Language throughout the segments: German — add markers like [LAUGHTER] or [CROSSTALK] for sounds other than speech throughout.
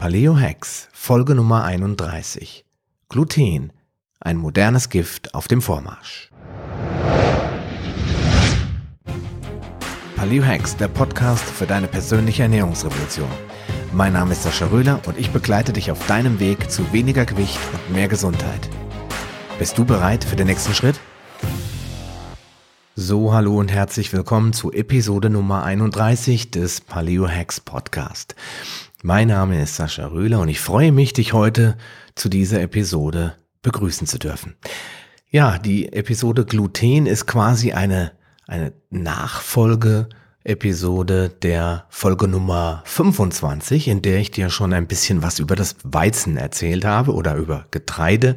Paleo Hacks, Folge Nummer 31. Gluten, ein modernes Gift auf dem Vormarsch. Paleo Hacks, der Podcast für deine persönliche Ernährungsrevolution. Mein Name ist Sascha Röhler und ich begleite dich auf deinem Weg zu weniger Gewicht und mehr Gesundheit. Bist du bereit für den nächsten Schritt? So, hallo und herzlich willkommen zu Episode Nummer 31 des Paleo Hacks Podcast. Mein Name ist Sascha Röhler und ich freue mich, dich heute zu dieser Episode begrüßen zu dürfen. Ja, die Episode Gluten ist quasi eine, eine Nachfolge Episode der Folge Nummer 25, in der ich dir schon ein bisschen was über das Weizen erzählt habe oder über Getreide.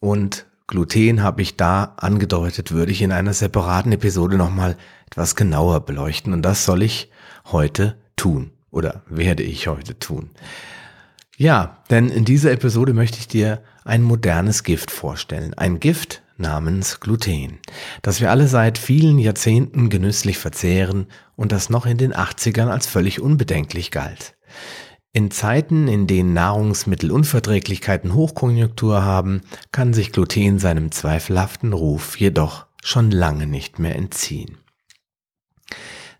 Und Gluten habe ich da angedeutet, würde ich in einer separaten Episode nochmal etwas genauer beleuchten. Und das soll ich heute tun oder werde ich heute tun. Ja, denn in dieser Episode möchte ich dir ein modernes Gift vorstellen. Ein Gift namens Gluten, das wir alle seit vielen Jahrzehnten genüsslich verzehren und das noch in den 80ern als völlig unbedenklich galt. In Zeiten, in denen Nahrungsmittelunverträglichkeiten Hochkonjunktur haben, kann sich Gluten seinem zweifelhaften Ruf jedoch schon lange nicht mehr entziehen.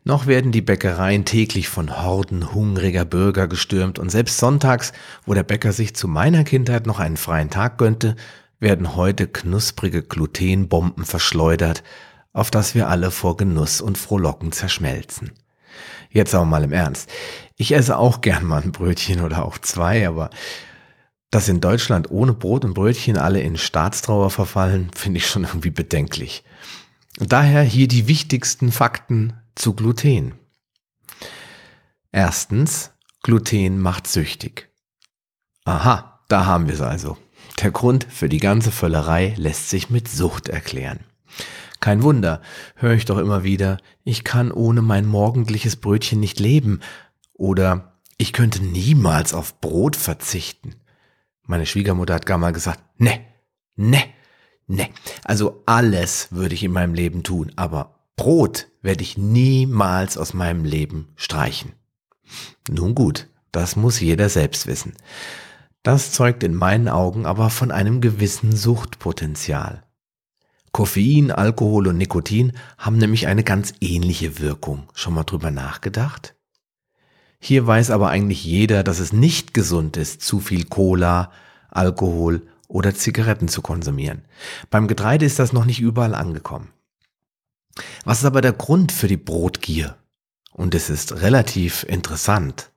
Noch werden die Bäckereien täglich von Horden hungriger Bürger gestürmt und selbst sonntags, wo der Bäcker sich zu meiner Kindheit noch einen freien Tag gönnte, werden heute knusprige Glutenbomben verschleudert, auf das wir alle vor Genuss und Frohlocken zerschmelzen. Jetzt aber mal im Ernst. Ich esse auch gern mal ein Brötchen oder auch zwei, aber dass in Deutschland ohne Brot und Brötchen alle in Staatstrauer verfallen, finde ich schon irgendwie bedenklich. Daher hier die wichtigsten Fakten zu Gluten. Erstens, Gluten macht süchtig. Aha, da haben wir es also. Der Grund für die ganze Völlerei lässt sich mit Sucht erklären. Kein Wunder, höre ich doch immer wieder, ich kann ohne mein morgendliches Brötchen nicht leben oder ich könnte niemals auf Brot verzichten. Meine Schwiegermutter hat gar mal gesagt, ne, ne, ne. Also alles würde ich in meinem Leben tun, aber Brot werde ich niemals aus meinem Leben streichen. Nun gut, das muss jeder selbst wissen. Das zeugt in meinen Augen aber von einem gewissen Suchtpotenzial. Koffein, Alkohol und Nikotin haben nämlich eine ganz ähnliche Wirkung. Schon mal drüber nachgedacht? Hier weiß aber eigentlich jeder, dass es nicht gesund ist, zu viel Cola, Alkohol oder Zigaretten zu konsumieren. Beim Getreide ist das noch nicht überall angekommen. Was ist aber der Grund für die Brotgier? Und es ist relativ interessant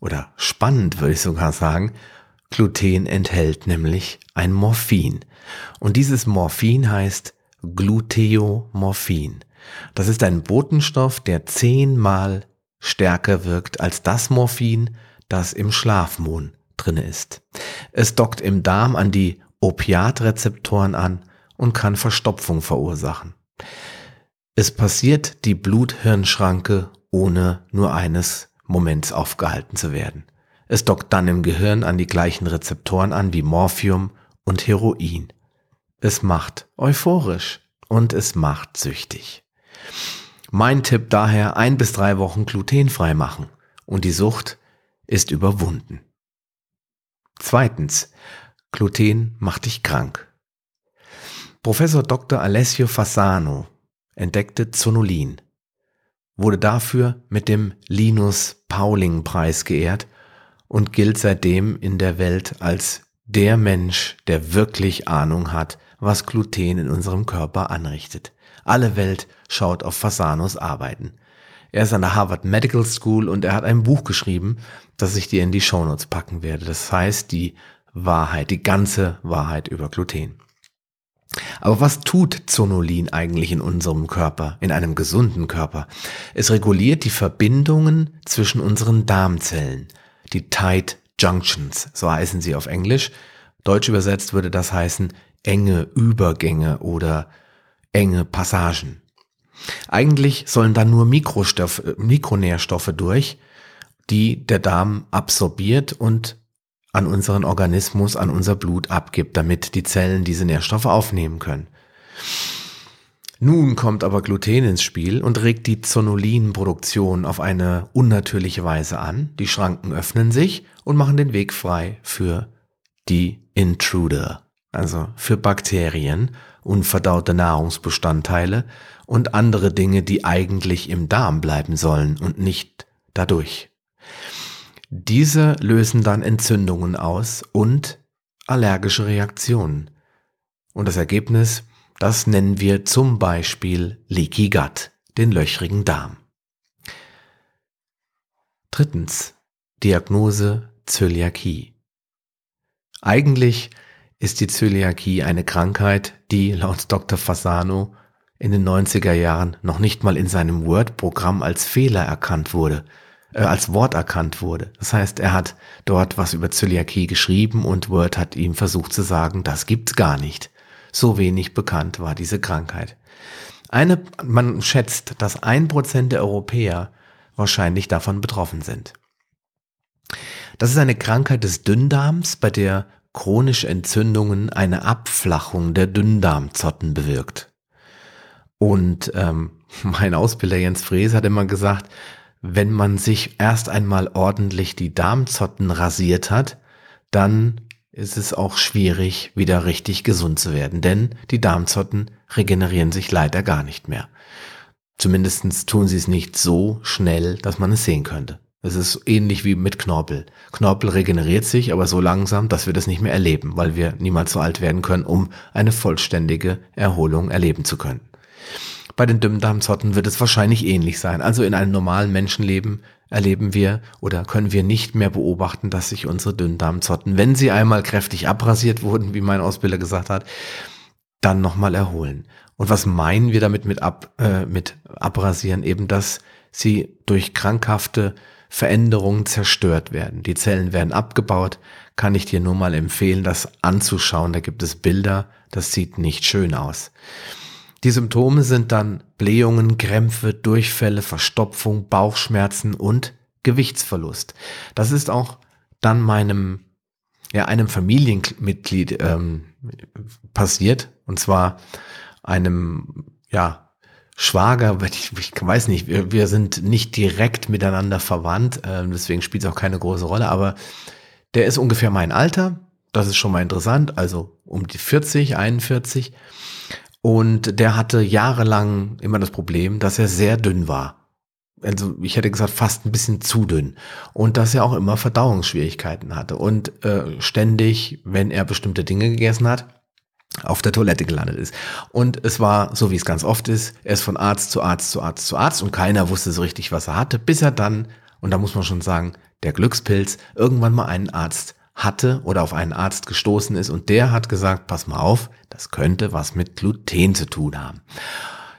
oder spannend, würde ich sogar sagen. Gluten enthält nämlich ein Morphin. Und dieses Morphin heißt Gluteomorphin. Das ist ein Botenstoff, der zehnmal stärker wirkt als das Morphin, das im Schlafmohn drinne ist. Es dockt im Darm an die Opiatrezeptoren an und kann Verstopfung verursachen. Es passiert die Blut-Hirn-Schranke, ohne nur eines Moments aufgehalten zu werden. Es dockt dann im Gehirn an die gleichen Rezeptoren an wie Morphium und Heroin. Es macht euphorisch und es macht süchtig. Mein Tipp daher ein bis drei Wochen glutenfrei machen und die Sucht ist überwunden. Zweitens, Gluten macht dich krank. Professor Dr. Alessio Fasano entdeckte Zonulin, wurde dafür mit dem Linus Pauling Preis geehrt und gilt seitdem in der Welt als der Mensch, der wirklich Ahnung hat, was Gluten in unserem Körper anrichtet. Alle Welt schaut auf Fasanos Arbeiten. Er ist an der Harvard Medical School und er hat ein Buch geschrieben, das ich dir in die Shownotes packen werde. Das heißt die Wahrheit, die ganze Wahrheit über Gluten. Aber was tut Zonulin eigentlich in unserem Körper, in einem gesunden Körper? Es reguliert die Verbindungen zwischen unseren Darmzellen, die Tight Junctions, so heißen sie auf Englisch. Deutsch übersetzt würde das heißen enge Übergänge oder enge Passagen. Eigentlich sollen da nur Mikronährstoffe durch, die der Darm absorbiert und an unseren Organismus, an unser Blut abgibt, damit die Zellen diese Nährstoffe aufnehmen können. Nun kommt aber Gluten ins Spiel und regt die Zonulinproduktion auf eine unnatürliche Weise an. Die Schranken öffnen sich und machen den Weg frei für die Intruder, also für Bakterien, unverdaute Nahrungsbestandteile und andere Dinge, die eigentlich im Darm bleiben sollen und nicht dadurch. Diese lösen dann Entzündungen aus und allergische Reaktionen. Und das Ergebnis, das nennen wir zum Beispiel Leaky Gut, den löchrigen Darm. Drittens, Diagnose Zöliakie. Eigentlich ist die Zöliakie eine Krankheit, die laut Dr. Fasano in den 90er Jahren noch nicht mal in seinem Word-Programm als Fehler erkannt wurde, äh, als Wort erkannt wurde. Das heißt, er hat dort was über Zöliakie geschrieben und Word hat ihm versucht zu sagen, das gibt's gar nicht. So wenig bekannt war diese Krankheit. Eine, man schätzt, dass ein Prozent der Europäer wahrscheinlich davon betroffen sind. Das ist eine Krankheit des Dünndarms, bei der chronische Entzündungen eine Abflachung der Dünndarmzotten bewirkt. Und ähm, [LAUGHS] mein Ausbilder Jens Fräs hat immer gesagt, wenn man sich erst einmal ordentlich die Darmzotten rasiert hat, dann ist es auch schwierig, wieder richtig gesund zu werden, denn die Darmzotten regenerieren sich leider gar nicht mehr. Zumindestens tun sie es nicht so schnell, dass man es sehen könnte. Es ist ähnlich wie mit Knorpel. Knorpel regeneriert sich, aber so langsam, dass wir das nicht mehr erleben, weil wir niemals so alt werden können, um eine vollständige Erholung erleben zu können. Bei den Dünndarmzotten wird es wahrscheinlich ähnlich sein. Also in einem normalen Menschenleben erleben wir oder können wir nicht mehr beobachten, dass sich unsere Dünndarmzotten, wenn sie einmal kräftig abrasiert wurden, wie mein Ausbilder gesagt hat, dann nochmal erholen. Und was meinen wir damit mit, ab, äh, mit abrasieren? Eben, dass sie durch krankhafte Veränderungen zerstört werden. Die Zellen werden abgebaut. Kann ich dir nur mal empfehlen, das anzuschauen. Da gibt es Bilder. Das sieht nicht schön aus. Die Symptome sind dann Blähungen, Krämpfe, Durchfälle, Verstopfung, Bauchschmerzen und Gewichtsverlust. Das ist auch dann meinem, ja, einem Familienmitglied ähm, passiert. Und zwar einem, ja, Schwager, ich, ich weiß nicht, wir, wir sind nicht direkt miteinander verwandt, äh, deswegen spielt es auch keine große Rolle, aber der ist ungefähr mein Alter. Das ist schon mal interessant, also um die 40, 41. Und der hatte jahrelang immer das Problem, dass er sehr dünn war. Also ich hätte gesagt, fast ein bisschen zu dünn. Und dass er auch immer Verdauungsschwierigkeiten hatte. Und äh, ständig, wenn er bestimmte Dinge gegessen hat, auf der Toilette gelandet ist. Und es war, so wie es ganz oft ist, er ist von Arzt zu Arzt zu Arzt zu Arzt und keiner wusste so richtig, was er hatte, bis er dann, und da muss man schon sagen, der Glückspilz irgendwann mal einen Arzt hatte oder auf einen Arzt gestoßen ist und der hat gesagt, pass mal auf, das könnte was mit Gluten zu tun haben.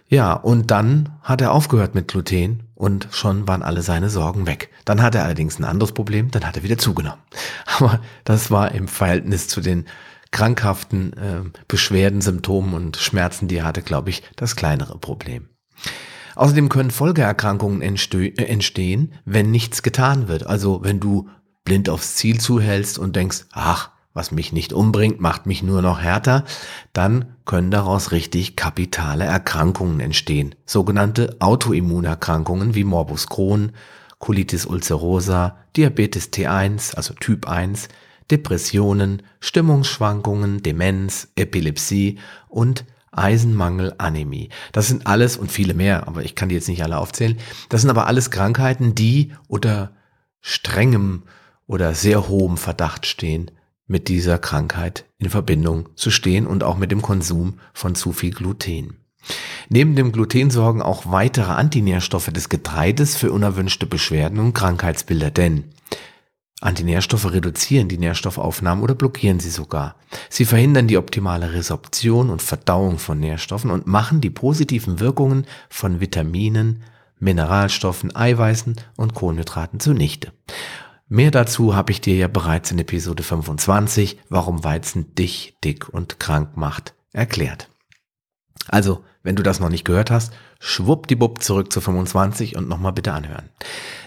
Ja, und dann hat er aufgehört mit Gluten und schon waren alle seine Sorgen weg. Dann hat er allerdings ein anderes Problem, dann hat er wieder zugenommen. [LAUGHS] Aber das war im Verhältnis zu den krankhaften äh, Beschwerden, Symptomen und Schmerzen, die er hatte, glaube ich, das kleinere Problem. Außerdem können Folgeerkrankungen äh, entstehen, wenn nichts getan wird. Also wenn du blind aufs Ziel zuhältst und denkst, ach, was mich nicht umbringt, macht mich nur noch härter, dann können daraus richtig kapitale Erkrankungen entstehen. Sogenannte Autoimmunerkrankungen wie Morbus Crohn, Colitis ulcerosa, Diabetes T1, also Typ 1, Depressionen, Stimmungsschwankungen, Demenz, Epilepsie und Eisenmangel, Anämie. Das sind alles und viele mehr, aber ich kann die jetzt nicht alle aufzählen. Das sind aber alles Krankheiten, die unter strengem oder sehr hohem Verdacht stehen, mit dieser Krankheit in Verbindung zu stehen und auch mit dem Konsum von zu viel Gluten. Neben dem Gluten sorgen auch weitere Antinährstoffe des Getreides für unerwünschte Beschwerden und Krankheitsbilder, denn Antinährstoffe reduzieren die Nährstoffaufnahme oder blockieren sie sogar. Sie verhindern die optimale Resorption und Verdauung von Nährstoffen und machen die positiven Wirkungen von Vitaminen, Mineralstoffen, Eiweißen und Kohlenhydraten zunichte. Mehr dazu habe ich dir ja bereits in Episode 25, warum Weizen dich dick und krank macht, erklärt. Also, wenn du das noch nicht gehört hast, schwuppdiwupp zurück zu 25 und nochmal bitte anhören.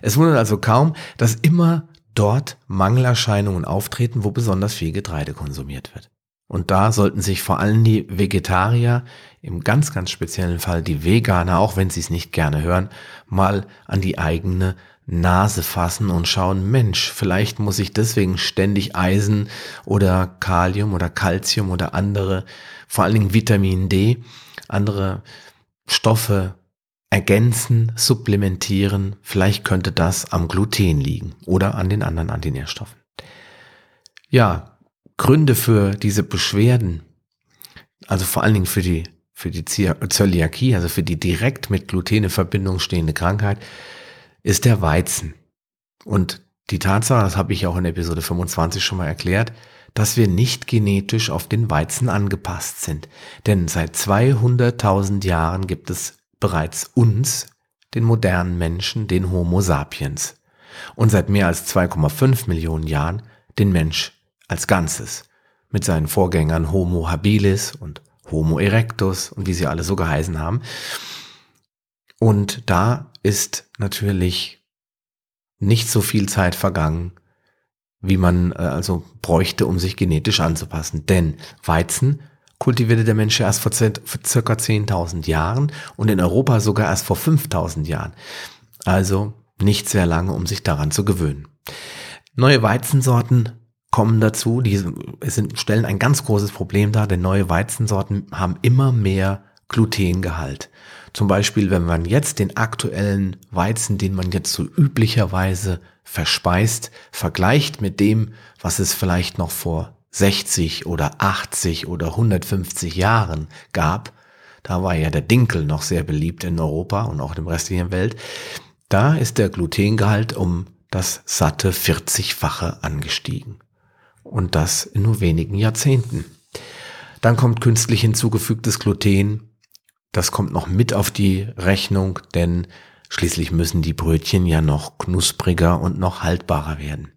Es wundert also kaum, dass immer dort Mangelerscheinungen auftreten, wo besonders viel Getreide konsumiert wird. Und da sollten sich vor allem die Vegetarier, im ganz, ganz speziellen Fall die Veganer, auch wenn sie es nicht gerne hören, mal an die eigene Nase fassen und schauen, Mensch, vielleicht muss ich deswegen ständig Eisen oder Kalium oder Calcium oder andere, vor allen Dingen Vitamin D, andere Stoffe ergänzen, supplementieren. Vielleicht könnte das am Gluten liegen oder an den anderen Antinährstoffen. Ja, Gründe für diese Beschwerden, also vor allen Dingen für die, für die Zöliakie, also für die direkt mit Gluten in Verbindung stehende Krankheit, ist der Weizen. Und die Tatsache, das habe ich auch in Episode 25 schon mal erklärt, dass wir nicht genetisch auf den Weizen angepasst sind. Denn seit 200.000 Jahren gibt es bereits uns, den modernen Menschen, den Homo sapiens. Und seit mehr als 2,5 Millionen Jahren den Mensch als Ganzes. Mit seinen Vorgängern Homo habilis und Homo erectus und wie sie alle so geheißen haben. Und da ist natürlich nicht so viel Zeit vergangen, wie man äh, also bräuchte, um sich genetisch anzupassen. Denn Weizen kultivierte der Mensch erst vor, circa 10.000 Jahren und in Europa sogar erst vor 5.000 Jahren. Also nicht sehr lange, um sich daran zu gewöhnen. Neue Weizensorten kommen dazu, die sind, stellen ein ganz großes Problem dar, denn neue Weizensorten haben immer mehr Glutengehalt. Zum Beispiel, wenn man jetzt den aktuellen Weizen, den man jetzt so üblicherweise verspeist, vergleicht mit dem, was es vielleicht noch vor 60 oder 80 oder 150 Jahren gab, da war ja der Dinkel noch sehr beliebt in Europa und auch der restlichen Welt, da ist der Glutengehalt um das satte 40-fache angestiegen. Und das in nur wenigen Jahrzehnten. Dann kommt künstlich hinzugefügtes Gluten, das kommt noch mit auf die Rechnung, denn schließlich müssen die Brötchen ja noch knuspriger und noch haltbarer werden.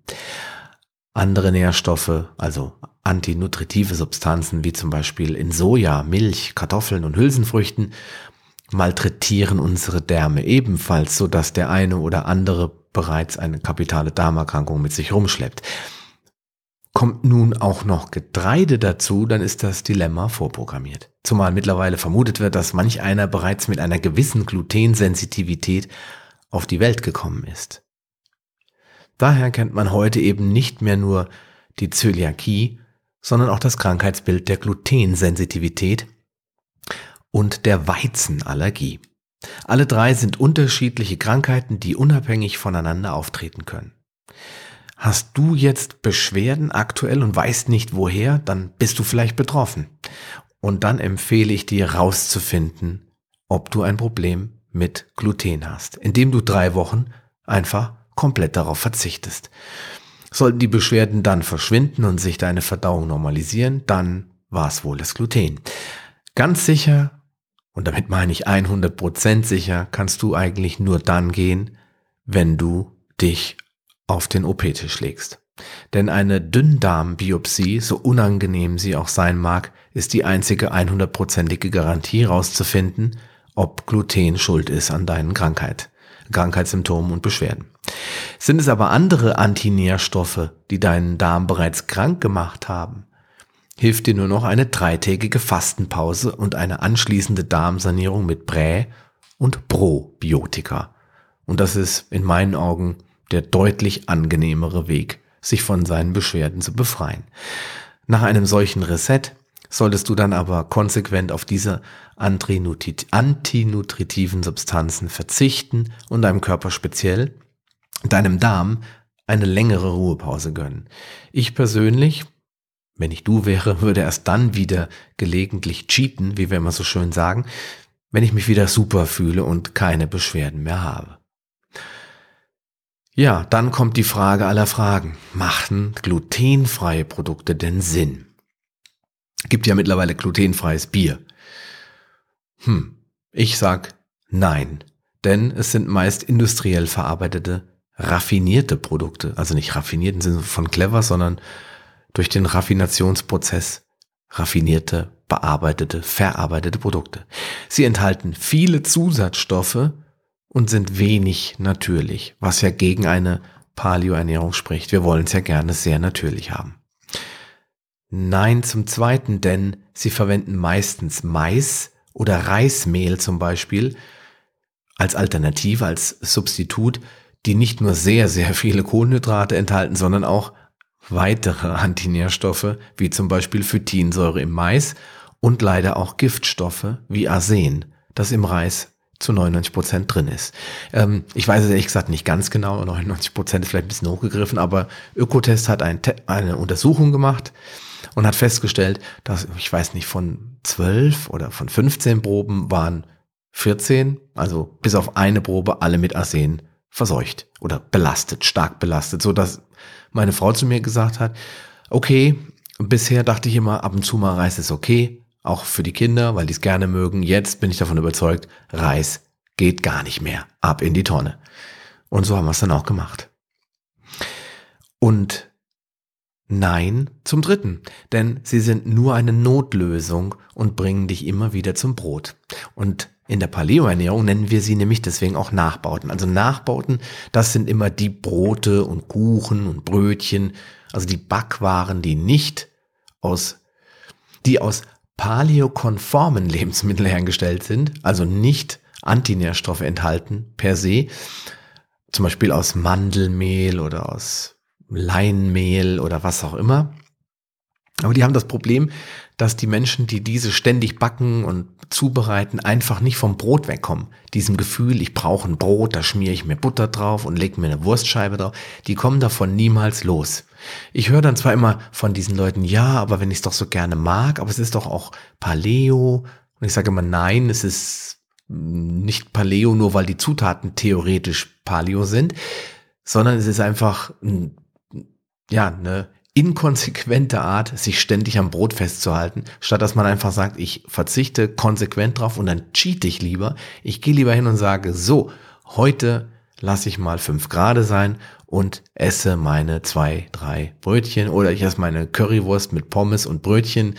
Andere Nährstoffe, also antinutritive Substanzen wie zum Beispiel in Soja, Milch, Kartoffeln und Hülsenfrüchten, malträtieren unsere Därme ebenfalls, so dass der eine oder andere bereits eine kapitale Darmerkrankung mit sich rumschleppt. Kommt nun auch noch Getreide dazu, dann ist das Dilemma vorprogrammiert. Zumal mittlerweile vermutet wird, dass manch einer bereits mit einer gewissen Glutensensitivität auf die Welt gekommen ist. Daher kennt man heute eben nicht mehr nur die Zöliakie, sondern auch das Krankheitsbild der Glutensensitivität und der Weizenallergie. Alle drei sind unterschiedliche Krankheiten, die unabhängig voneinander auftreten können. Hast du jetzt Beschwerden aktuell und weißt nicht woher, dann bist du vielleicht betroffen. Und dann empfehle ich dir rauszufinden, ob du ein Problem mit Gluten hast, indem du drei Wochen einfach komplett darauf verzichtest. Sollten die Beschwerden dann verschwinden und sich deine Verdauung normalisieren, dann war es wohl das Gluten. Ganz sicher, und damit meine ich 100% sicher, kannst du eigentlich nur dann gehen, wenn du dich auf den OP-Tisch legst. Denn eine Dünndarmbiopsie, so unangenehm sie auch sein mag, ist die einzige 100%ige Garantie herauszufinden, ob Gluten schuld ist an deinen Krankheit, Krankheitssymptomen und Beschwerden. Sind es aber andere Antinährstoffe, die deinen Darm bereits krank gemacht haben, hilft dir nur noch eine dreitägige Fastenpause und eine anschließende Darmsanierung mit Prä- und Probiotika. Und das ist in meinen Augen der deutlich angenehmere Weg, sich von seinen Beschwerden zu befreien. Nach einem solchen Reset solltest du dann aber konsequent auf diese antinutritiven Substanzen verzichten und deinem Körper speziell, deinem Darm, eine längere Ruhepause gönnen. Ich persönlich, wenn ich du wäre, [LAUGHS] würde erst dann wieder gelegentlich cheaten, wie wir immer so schön sagen, wenn ich mich wieder super fühle und keine Beschwerden mehr habe. Ja, dann kommt die Frage aller Fragen. Machen glutenfreie Produkte denn Sinn? Gibt ja mittlerweile glutenfreies Bier. Hm, ich sag nein, denn es sind meist industriell verarbeitete, raffinierte Produkte. Also nicht raffiniert im Sinne von clever, sondern durch den Raffinationsprozess raffinierte, bearbeitete, verarbeitete Produkte. Sie enthalten viele Zusatzstoffe, und sind wenig natürlich, was ja gegen eine Paleo-Ernährung spricht. Wir wollen es ja gerne sehr natürlich haben. Nein zum zweiten, denn sie verwenden meistens Mais oder Reismehl zum Beispiel als Alternative, als Substitut, die nicht nur sehr, sehr viele Kohlenhydrate enthalten, sondern auch weitere Antinährstoffe, wie zum Beispiel Phytinsäure im Mais und leider auch Giftstoffe wie Arsen, das im Reis zu 99 Prozent drin ist. Ähm, ich weiß es ehrlich gesagt nicht ganz genau, 99 Prozent ist vielleicht ein bisschen hochgegriffen, aber Ökotest hat ein, eine Untersuchung gemacht und hat festgestellt, dass, ich weiß nicht, von 12 oder von 15 Proben waren 14, also bis auf eine Probe, alle mit Arsen verseucht oder belastet, stark belastet, so dass meine Frau zu mir gesagt hat, okay, bisher dachte ich immer, ab und zu mal Reis ist okay, auch für die Kinder, weil die es gerne mögen. Jetzt bin ich davon überzeugt, Reis geht gar nicht mehr. Ab in die Tonne. Und so haben wir es dann auch gemacht. Und Nein zum Dritten, denn sie sind nur eine Notlösung und bringen dich immer wieder zum Brot. Und in der Paleo-Ernährung nennen wir sie nämlich deswegen auch Nachbauten. Also Nachbauten, das sind immer die Brote und Kuchen und Brötchen, also die Backwaren, die nicht aus, die aus paleokonformen Lebensmitteln hergestellt sind, also nicht Antinährstoffe enthalten per se, zum Beispiel aus Mandelmehl oder aus Leinmehl oder was auch immer. Aber die haben das Problem, dass die Menschen, die diese ständig backen und zubereiten, einfach nicht vom Brot wegkommen. Diesem Gefühl, ich brauche ein Brot, da schmiere ich mir Butter drauf und lege mir eine Wurstscheibe drauf, die kommen davon niemals los. Ich höre dann zwar immer von diesen Leuten, ja, aber wenn ich es doch so gerne mag, aber es ist doch auch Paleo. Und ich sage immer, nein, es ist nicht Paleo, nur weil die Zutaten theoretisch Paleo sind, sondern es ist einfach, ja, eine inkonsequente Art, sich ständig am Brot festzuhalten, statt dass man einfach sagt, ich verzichte konsequent drauf und dann cheat ich lieber. Ich gehe lieber hin und sage, so, heute lasse ich mal fünf Grade sein und esse meine zwei, drei Brötchen oder ich esse meine Currywurst mit Pommes und Brötchen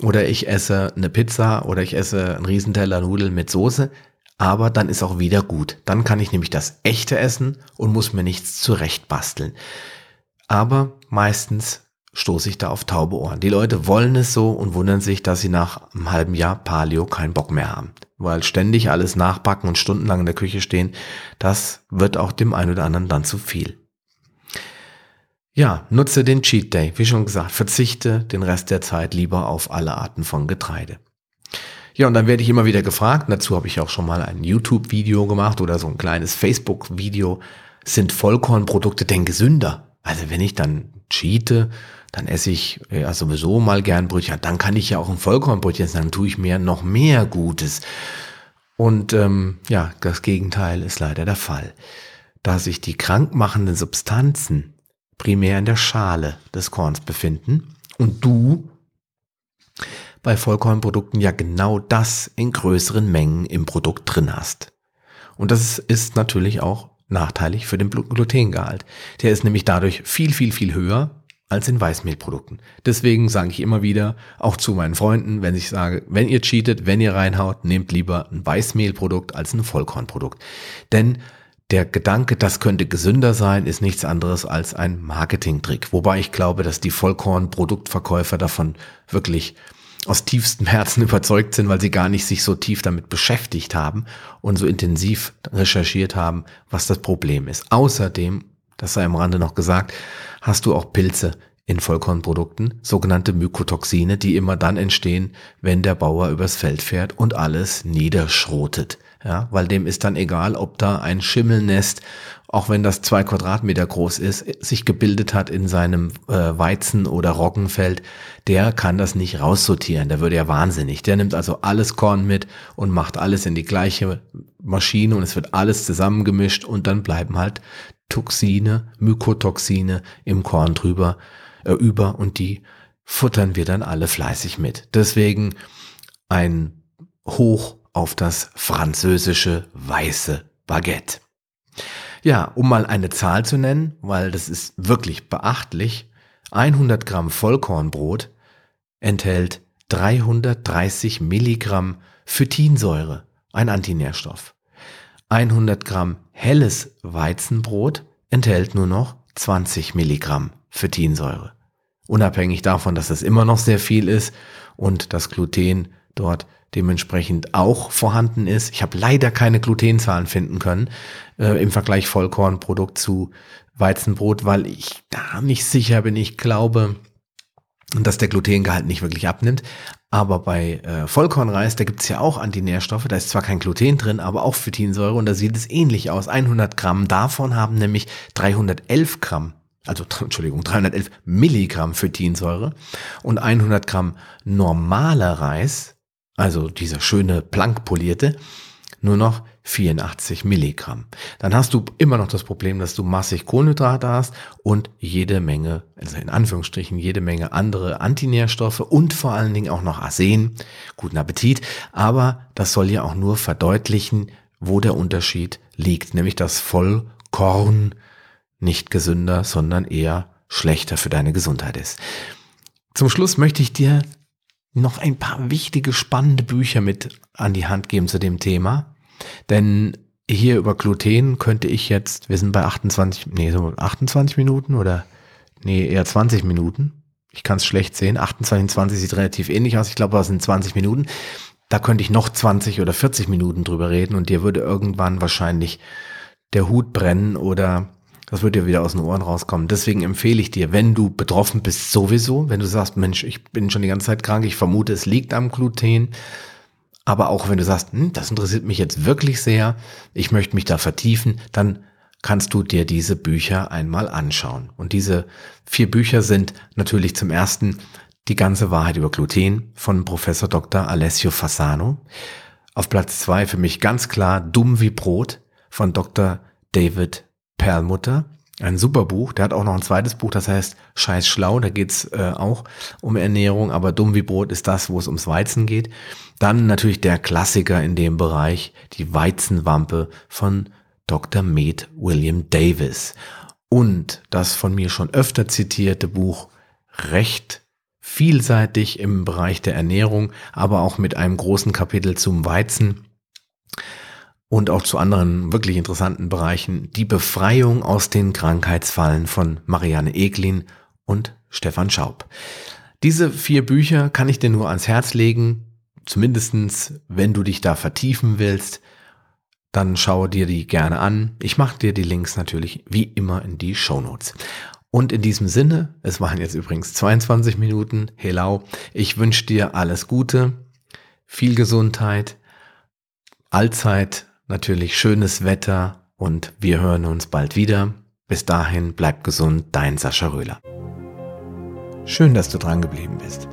oder ich esse eine Pizza oder ich esse einen Riesenteller Nudeln mit Soße. Aber dann ist auch wieder gut. Dann kann ich nämlich das echte essen und muss mir nichts zurecht basteln. Aber meistens stoße ich da auf taube Ohren. Die Leute wollen es so und wundern sich, dass sie nach einem halben Jahr Paleo keinen Bock mehr haben. Weil ständig alles nachbacken und stundenlang in der Küche stehen, das wird auch dem einen oder anderen dann zu viel. Ja, nutze den Cheat Day. Wie schon gesagt, verzichte den Rest der Zeit lieber auf alle Arten von Getreide. Ja, und dann werde ich immer wieder gefragt, dazu habe ich auch schon mal ein YouTube-Video gemacht oder so ein kleines Facebook-Video, sind Vollkornprodukte denn gesünder? Also wenn ich dann cheate, dann esse ich ja sowieso mal gern Brötchen. Dann kann ich ja auch ein Vollkornbrötchen essen, dann tue ich mir noch mehr Gutes. Und ähm, ja, das Gegenteil ist leider der Fall. Da sich die krankmachenden Substanzen primär in der Schale des Korns befinden und du bei Vollkornprodukten ja genau das in größeren Mengen im Produkt drin hast. Und das ist natürlich auch nachteilig für den Glutengehalt. Der ist nämlich dadurch viel, viel, viel höher als in Weißmehlprodukten. Deswegen sage ich immer wieder, auch zu meinen Freunden, wenn ich sage, wenn ihr cheatet, wenn ihr reinhaut, nehmt lieber ein Weißmehlprodukt als ein Vollkornprodukt. Denn der Gedanke, das könnte gesünder sein, ist nichts anderes als ein Marketingtrick. Wobei ich glaube, dass die Vollkornproduktverkäufer davon wirklich aus tiefstem Herzen [LAUGHS] überzeugt sind, weil sie gar nicht sich so tief damit beschäftigt haben und so intensiv recherchiert haben, was das Problem ist. Außerdem, das sei am Rande noch gesagt, hast du auch Pilze in Vollkornprodukten, sogenannte Mykotoxine, die immer dann entstehen, wenn der Bauer übers Feld fährt und alles niederschrotet. Ja, weil dem ist dann egal, ob da ein Schimmelnest auch wenn das zwei Quadratmeter groß ist, sich gebildet hat in seinem äh, Weizen- oder Roggenfeld, der kann das nicht raussortieren. Der würde ja wahnsinnig. Der nimmt also alles Korn mit und macht alles in die gleiche Maschine und es wird alles zusammengemischt und dann bleiben halt Toxine, Mykotoxine im Korn drüber, äh, über und die futtern wir dann alle fleißig mit. Deswegen ein Hoch auf das französische weiße Baguette. Ja, um mal eine Zahl zu nennen, weil das ist wirklich beachtlich, 100 Gramm Vollkornbrot enthält 330 Milligramm Phytinsäure, ein Antinährstoff. 100 Gramm helles Weizenbrot enthält nur noch 20 Milligramm Phytinsäure. unabhängig davon, dass es immer noch sehr viel ist und das Gluten dort dementsprechend auch vorhanden ist. Ich habe leider keine Glutenzahlen finden können äh, im Vergleich Vollkornprodukt zu Weizenbrot, weil ich da nicht sicher bin. Ich glaube, dass der Glutengehalt nicht wirklich abnimmt. Aber bei äh, Vollkornreis, da gibt's ja auch Antinährstoffe. Da ist zwar kein Gluten drin, aber auch Phytinsäure und da sieht es ähnlich aus. 100 Gramm davon haben nämlich 311 Gramm also Entschuldigung, 311 Milligramm Phytinsäure und 100 Gramm normaler Reis also dieser schöne plankpolierte, nur noch 84 Milligramm. Dann hast du immer noch das Problem, dass du massig Kohlenhydrate hast und jede Menge, also in Anführungsstrichen jede Menge andere Antinährstoffe und vor allen Dingen auch noch Arsen. Guten Appetit. Aber das soll ja auch nur verdeutlichen, wo der Unterschied liegt, nämlich dass Vollkorn nicht gesünder, sondern eher schlechter für deine Gesundheit ist. Zum Schluss möchte ich dir noch ein paar wichtige, spannende Bücher mit an die Hand geben zu dem Thema. Denn hier über Gluten könnte ich jetzt, wir sind bei 28, nee, so 28 Minuten oder, nee, eher 20 Minuten. Ich kann es schlecht sehen. 28 und 20 sieht relativ ähnlich aus. Ich glaube, das sind 20 Minuten. Da könnte ich noch 20 oder 40 Minuten drüber reden und dir würde irgendwann wahrscheinlich der Hut brennen oder das wird dir wieder aus den Ohren rauskommen. Deswegen empfehle ich dir, wenn du betroffen bist, sowieso, wenn du sagst, Mensch, ich bin schon die ganze Zeit krank, ich vermute, es liegt am Gluten. Aber auch wenn du sagst, hm, das interessiert mich jetzt wirklich sehr, ich möchte mich da vertiefen, dann kannst du dir diese Bücher einmal anschauen. Und diese vier Bücher sind natürlich zum ersten Die ganze Wahrheit über Gluten von Professor Dr. Alessio Fasano. Auf Platz zwei für mich ganz klar Dumm wie Brot von Dr. David Perlmutter. Ein super Buch. Der hat auch noch ein zweites Buch, das heißt Scheiß schlau. Da geht's äh, auch um Ernährung, aber dumm wie Brot ist das, wo es ums Weizen geht. Dann natürlich der Klassiker in dem Bereich, die Weizenwampe von Dr. Med William Davis. Und das von mir schon öfter zitierte Buch Recht vielseitig im Bereich der Ernährung, aber auch mit einem großen Kapitel zum Weizen und auch zu anderen wirklich interessanten Bereichen die Befreiung aus den Krankheitsfallen von Marianne Eglin und Stefan Schaub. Diese vier Bücher kann ich dir nur ans Herz legen, zumindestens wenn du dich da vertiefen willst, dann schau dir die gerne an. Ich mache dir die Links natürlich wie immer in die Show Notes. Und in diesem Sinne, es waren jetzt übrigens 22 Minuten, hello, ich wünsche dir alles Gute, viel Gesundheit, allzeit natürlich schönes Wetter und wir hören uns bald wieder. Bis dahin bleib gesund, dein Sascha Röhler. Schön, dass du dran geblieben bist.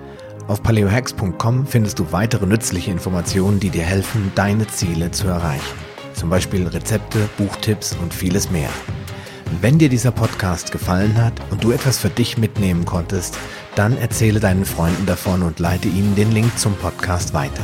Auf paleohacks.com findest du weitere nützliche Informationen, die dir helfen, deine Ziele zu erreichen. Zum Beispiel Rezepte, Buchtipps und vieles mehr. Wenn dir dieser Podcast gefallen hat und du etwas für dich mitnehmen konntest, dann erzähle deinen Freunden davon und leite ihnen den Link zum Podcast weiter.